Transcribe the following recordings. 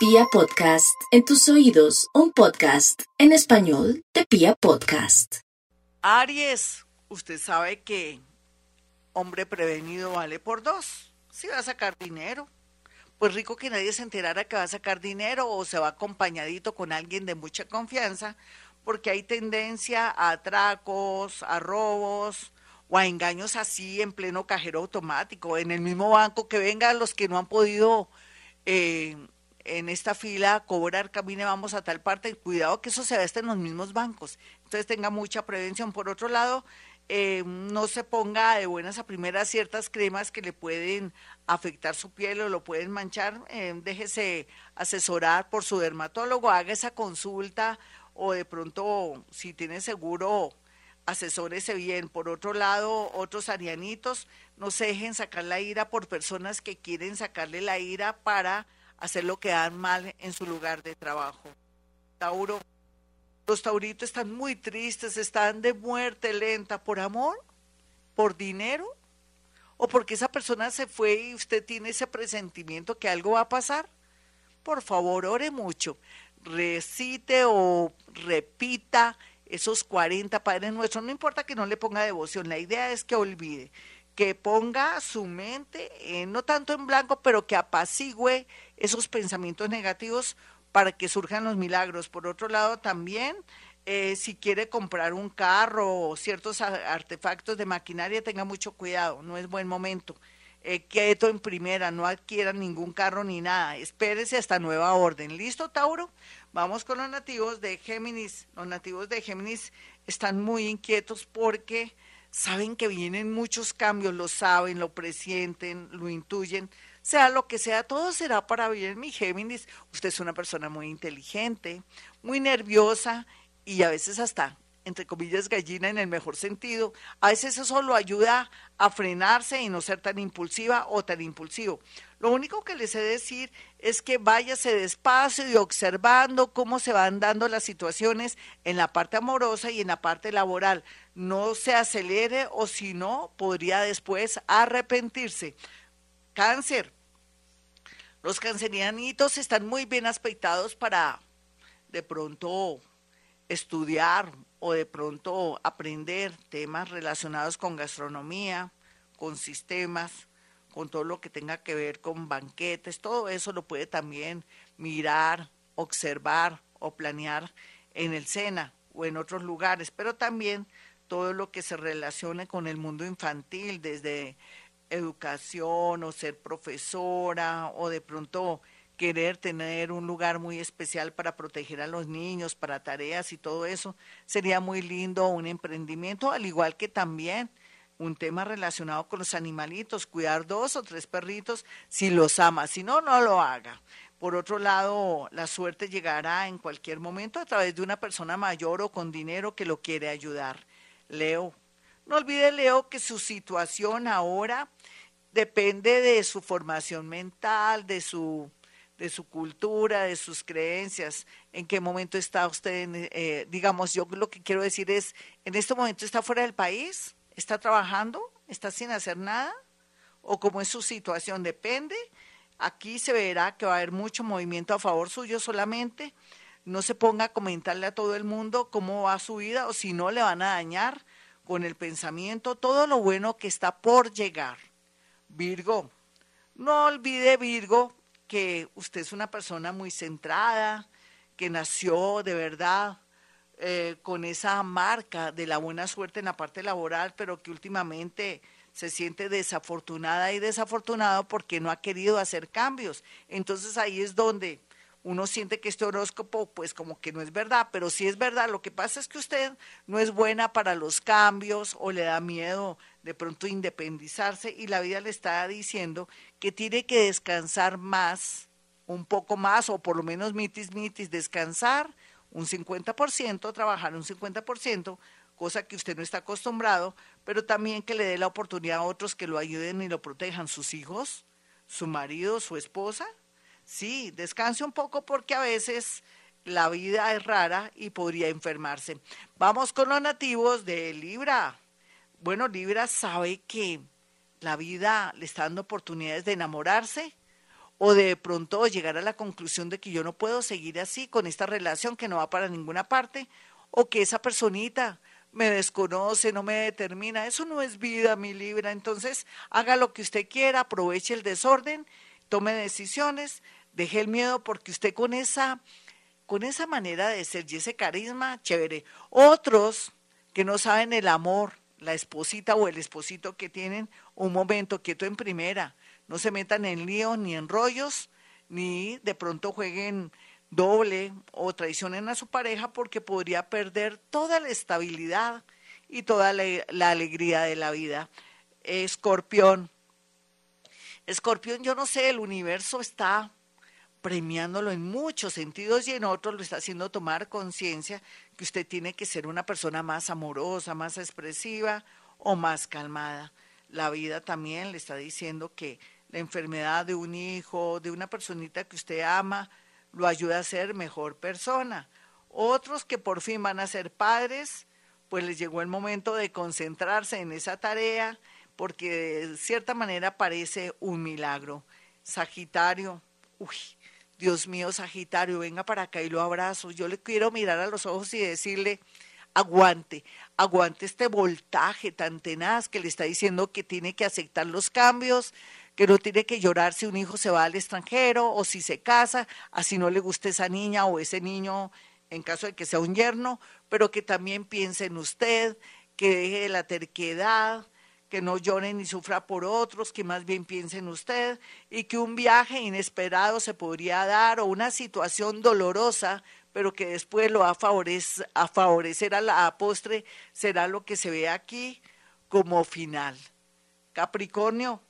Pia Podcast, en tus oídos, un podcast en español de Pia Podcast. Aries, usted sabe que hombre prevenido vale por dos. Si va a sacar dinero, pues rico que nadie se enterara que va a sacar dinero o se va acompañadito con alguien de mucha confianza, porque hay tendencia a atracos, a robos o a engaños así en pleno cajero automático, en el mismo banco, que vengan los que no han podido eh, en esta fila cobrar, camine, vamos a tal parte, cuidado que eso se veste en los mismos bancos. Entonces tenga mucha prevención. Por otro lado, eh, no se ponga de buenas a primeras ciertas cremas que le pueden afectar su piel o lo pueden manchar. Eh, déjese asesorar por su dermatólogo, haga esa consulta o de pronto, si tiene seguro, asesórese bien. Por otro lado, otros arianitos, no se dejen sacar la ira por personas que quieren sacarle la ira para hacer lo que dan mal en su lugar de trabajo. Tauro, los tauritos están muy tristes, están de muerte lenta. Por amor, por dinero o porque esa persona se fue y usted tiene ese presentimiento que algo va a pasar. Por favor, ore mucho, recite o repita esos 40 Padres Nuestros, no importa que no le ponga devoción, la idea es que olvide, que ponga su mente, eh, no tanto en blanco, pero que apacigüe esos pensamientos negativos para que surjan los milagros. Por otro lado, también, eh, si quiere comprar un carro o ciertos artefactos de maquinaria, tenga mucho cuidado, no es buen momento. Eh, quieto en primera, no adquiera ningún carro ni nada, espérese hasta nueva orden. ¿Listo, Tauro? Vamos con los nativos de Géminis. Los nativos de Géminis están muy inquietos porque saben que vienen muchos cambios, lo saben, lo presienten, lo intuyen sea lo que sea, todo será para bien, mi Géminis. Usted es una persona muy inteligente, muy nerviosa y a veces hasta, entre comillas, gallina en el mejor sentido. A veces eso lo ayuda a frenarse y no ser tan impulsiva o tan impulsivo. Lo único que les he de decir es que váyase despacio y observando cómo se van dando las situaciones en la parte amorosa y en la parte laboral. No se acelere o si no, podría después arrepentirse. Cáncer. Los cancerianitos están muy bien aspectados para de pronto estudiar o de pronto aprender temas relacionados con gastronomía, con sistemas, con todo lo que tenga que ver con banquetes, todo eso lo puede también mirar, observar o planear en el SENA o en otros lugares, pero también todo lo que se relacione con el mundo infantil, desde educación o ser profesora o de pronto querer tener un lugar muy especial para proteger a los niños, para tareas y todo eso, sería muy lindo un emprendimiento, al igual que también un tema relacionado con los animalitos, cuidar dos o tres perritos si los ama, si no, no lo haga. Por otro lado, la suerte llegará en cualquier momento a través de una persona mayor o con dinero que lo quiere ayudar. Leo, no olvide, Leo, que su situación ahora depende de su formación mental, de su, de su cultura, de sus creencias, en qué momento está usted, eh, digamos, yo lo que quiero decir es, en este momento está fuera del país, está trabajando, está sin hacer nada, o cómo es su situación, depende. Aquí se verá que va a haber mucho movimiento a favor suyo solamente. No se ponga a comentarle a todo el mundo cómo va su vida o si no le van a dañar con el pensamiento todo lo bueno que está por llegar. Virgo, no olvide Virgo que usted es una persona muy centrada, que nació de verdad eh, con esa marca de la buena suerte en la parte laboral, pero que últimamente se siente desafortunada y desafortunado porque no ha querido hacer cambios. Entonces ahí es donde uno siente que este horóscopo pues como que no es verdad, pero sí es verdad. Lo que pasa es que usted no es buena para los cambios o le da miedo de pronto independizarse y la vida le está diciendo que tiene que descansar más, un poco más o por lo menos mitis mitis, descansar un 50%, trabajar un 50%, cosa que usted no está acostumbrado, pero también que le dé la oportunidad a otros que lo ayuden y lo protejan, sus hijos, su marido, su esposa, Sí, descanse un poco porque a veces la vida es rara y podría enfermarse. Vamos con los nativos de Libra. Bueno, Libra sabe que la vida le está dando oportunidades de enamorarse o de pronto llegar a la conclusión de que yo no puedo seguir así con esta relación que no va para ninguna parte, o que esa personita me desconoce, no me determina. Eso no es vida, mi Libra. Entonces, haga lo que usted quiera, aproveche el desorden, tome decisiones, deje el miedo, porque usted con esa, con esa manera de ser y ese carisma, chévere. Otros que no saben el amor, la esposita o el esposito que tienen un momento quieto en primera, no se metan en líos ni en rollos, ni de pronto jueguen doble o traicionen a su pareja porque podría perder toda la estabilidad y toda la, alegría de la vida. Escorpión. Escorpión, yo no sé, el universo está premiándolo en muchos sentidos y en otros lo está haciendo tomar conciencia que usted tiene que ser una persona más amorosa, más expresiva o más calmada. La vida también le está diciendo que la enfermedad de un hijo, de una personita que usted ama, lo ayuda a ser mejor persona. Otros que por fin van a ser padres, pues les llegó el momento de concentrarse en esa tarea, porque de cierta manera parece un milagro. Sagitario, uy, Dios mío, Sagitario, venga para acá y lo abrazo. Yo le quiero mirar a los ojos y decirle, aguante, aguante este voltaje tan tenaz que le está diciendo que tiene que aceptar los cambios, que no tiene que llorar si un hijo se va al extranjero o si se casa, así no le guste esa niña o ese niño en caso de que sea un yerno, pero que también piense en usted, que deje la terquedad, que no llore ni sufra por otros, que más bien piense en usted y que un viaje inesperado se podría dar o una situación dolorosa, pero que después lo va a favorecer a, favorecer la postre, será lo que se ve aquí como final. Capricornio,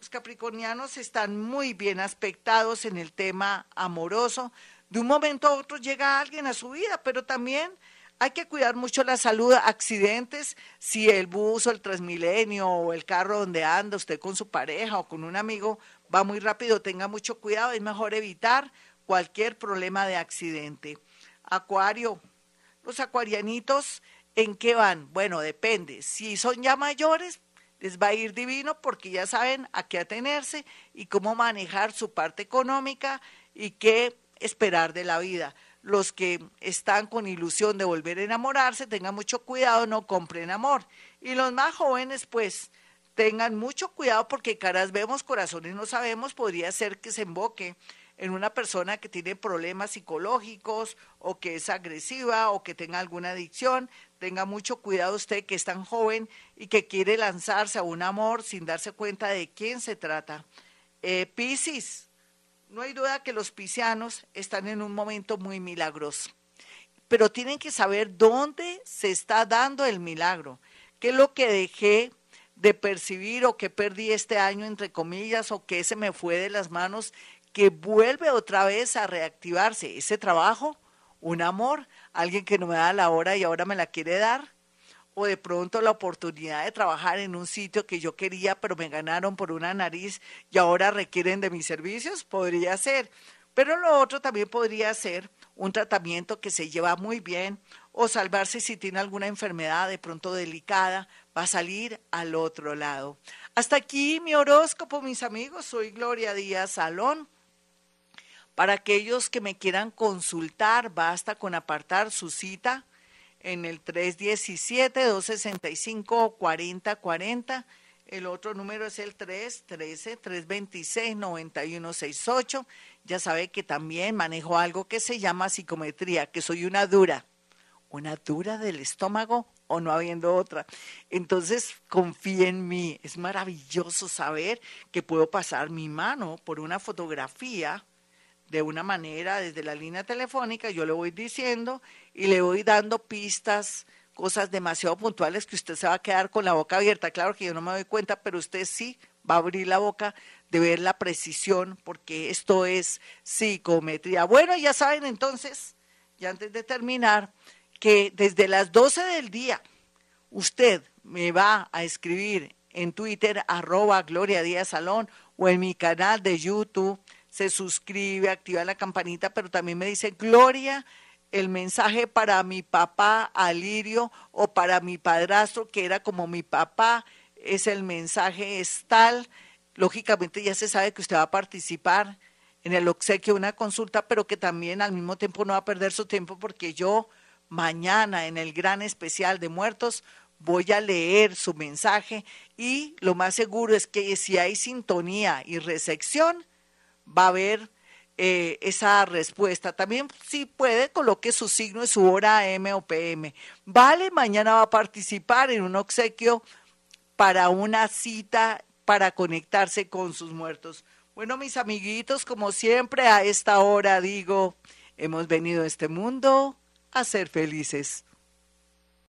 los capricornianos están muy bien aspectados en el tema amoroso. De un momento a otro llega alguien a su vida, pero también hay que cuidar mucho la salud, accidentes, si el bus o el Transmilenio o el carro donde anda usted con su pareja o con un amigo va muy rápido, tenga mucho cuidado, es mejor evitar cualquier problema de accidente. Acuario, los acuarianitos, ¿en qué van? Bueno, depende. Si son ya mayores, les va a ir divino porque ya saben a qué atenerse y cómo manejar su parte económica y qué esperar de la vida. Los que están con ilusión de volver a enamorarse, tengan mucho cuidado, no compren amor. Y los más jóvenes, pues, tengan mucho cuidado porque caras vemos, corazones no sabemos, podría ser que se emboque en una persona que tiene problemas psicológicos o que es agresiva o que tenga alguna adicción, tenga mucho cuidado usted que es tan joven y que quiere lanzarse a un amor sin darse cuenta de quién se trata. Eh, Piscis, no hay duda que los piscianos están en un momento muy milagroso, pero tienen que saber dónde se está dando el milagro, qué es lo que dejé de percibir o que perdí este año, entre comillas, o que se me fue de las manos, que vuelve otra vez a reactivarse ese trabajo, un amor, alguien que no me da la hora y ahora me la quiere dar, o de pronto la oportunidad de trabajar en un sitio que yo quería, pero me ganaron por una nariz y ahora requieren de mis servicios, podría ser. Pero lo otro también podría ser un tratamiento que se lleva muy bien o salvarse si tiene alguna enfermedad de pronto delicada, va a salir al otro lado. Hasta aquí mi horóscopo, mis amigos. Soy Gloria Díaz Salón. Para aquellos que me quieran consultar, basta con apartar su cita en el 317-265-4040. El otro número es el 313-326-9168. Ya sabe que también manejo algo que se llama psicometría, que soy una dura. Una dura del estómago o no habiendo otra. Entonces, confíe en mí. Es maravilloso saber que puedo pasar mi mano por una fotografía de una manera desde la línea telefónica, yo le voy diciendo y le voy dando pistas, cosas demasiado puntuales que usted se va a quedar con la boca abierta. Claro que yo no me doy cuenta, pero usted sí va a abrir la boca de ver la precisión, porque esto es psicometría. Bueno, ya saben entonces, ya antes de terminar, que desde las 12 del día usted me va a escribir en Twitter arroba Gloria Díaz Salón o en mi canal de YouTube se suscribe, activa la campanita, pero también me dice, Gloria, el mensaje para mi papá Alirio o para mi padrastro, que era como mi papá, es el mensaje es tal, lógicamente ya se sabe que usted va a participar en el obsequio de una consulta, pero que también al mismo tiempo no va a perder su tiempo porque yo mañana en el gran especial de muertos voy a leer su mensaje. Y lo más seguro es que si hay sintonía y recepción, va a haber eh, esa respuesta. También si puede, coloque su signo y su hora M o PM. Vale, mañana va a participar en un obsequio para una cita para conectarse con sus muertos. Bueno, mis amiguitos, como siempre a esta hora digo, hemos venido a este mundo a ser felices.